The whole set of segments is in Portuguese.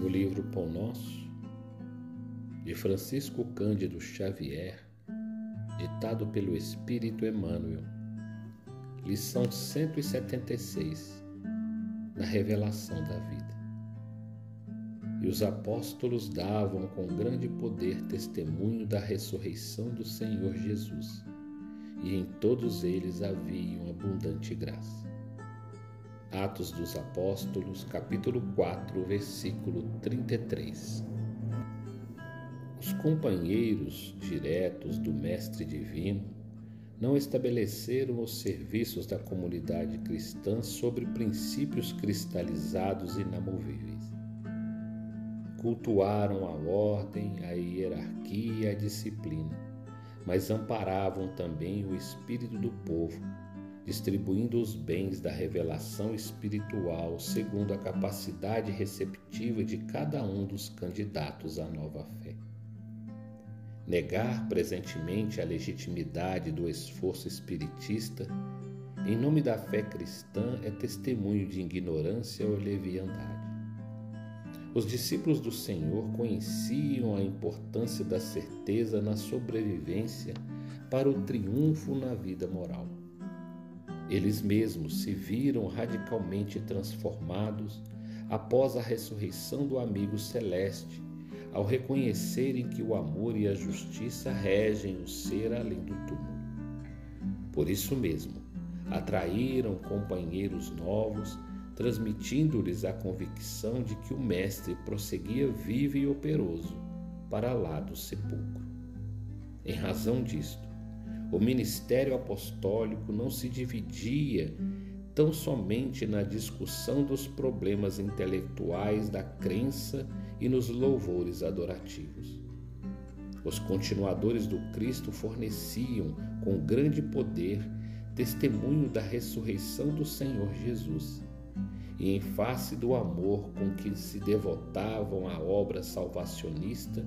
no livro Pão Nosso, de Francisco Cândido Xavier, ditado pelo Espírito Emmanuel, lição 176, na revelação da vida. E os apóstolos davam com grande poder testemunho da ressurreição do Senhor Jesus, e em todos eles havia abundante graça. Atos dos Apóstolos, capítulo 4, versículo 33. Os companheiros diretos do Mestre Divino não estabeleceram os serviços da comunidade cristã sobre princípios cristalizados e inamovíveis. Cultuaram a ordem, a hierarquia e a disciplina, mas amparavam também o espírito do povo distribuindo os bens da revelação espiritual segundo a capacidade receptiva de cada um dos candidatos à nova fé. Negar presentemente a legitimidade do esforço espiritista em nome da fé cristã é testemunho de ignorância ou leviandade. Os discípulos do Senhor conheciam a importância da certeza na sobrevivência para o triunfo na vida moral. Eles mesmos se viram radicalmente transformados após a ressurreição do amigo celeste, ao reconhecerem que o amor e a justiça regem o ser além do túmulo. Por isso mesmo, atraíram companheiros novos, transmitindo-lhes a convicção de que o Mestre prosseguia vivo e operoso para lá do sepulcro. Em razão disto, o ministério apostólico não se dividia tão somente na discussão dos problemas intelectuais da crença e nos louvores adorativos. Os continuadores do Cristo forneciam com grande poder testemunho da ressurreição do Senhor Jesus. E em face do amor com que se devotavam à obra salvacionista,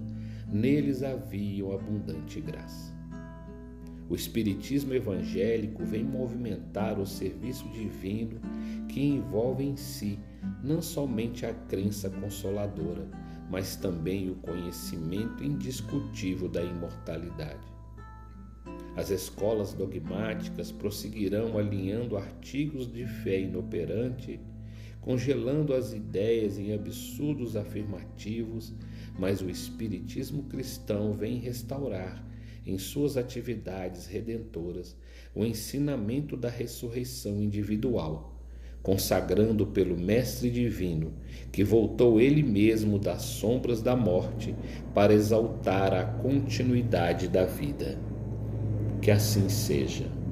neles havia abundante graça. O Espiritismo evangélico vem movimentar o serviço divino que envolve em si não somente a crença consoladora, mas também o conhecimento indiscutível da imortalidade. As escolas dogmáticas prosseguirão alinhando artigos de fé inoperante, congelando as ideias em absurdos afirmativos, mas o Espiritismo cristão vem restaurar em suas atividades redentoras o ensinamento da ressurreição individual, consagrando pelo Mestre Divino, que voltou ele mesmo das sombras da morte para exaltar a continuidade da vida. Que assim seja.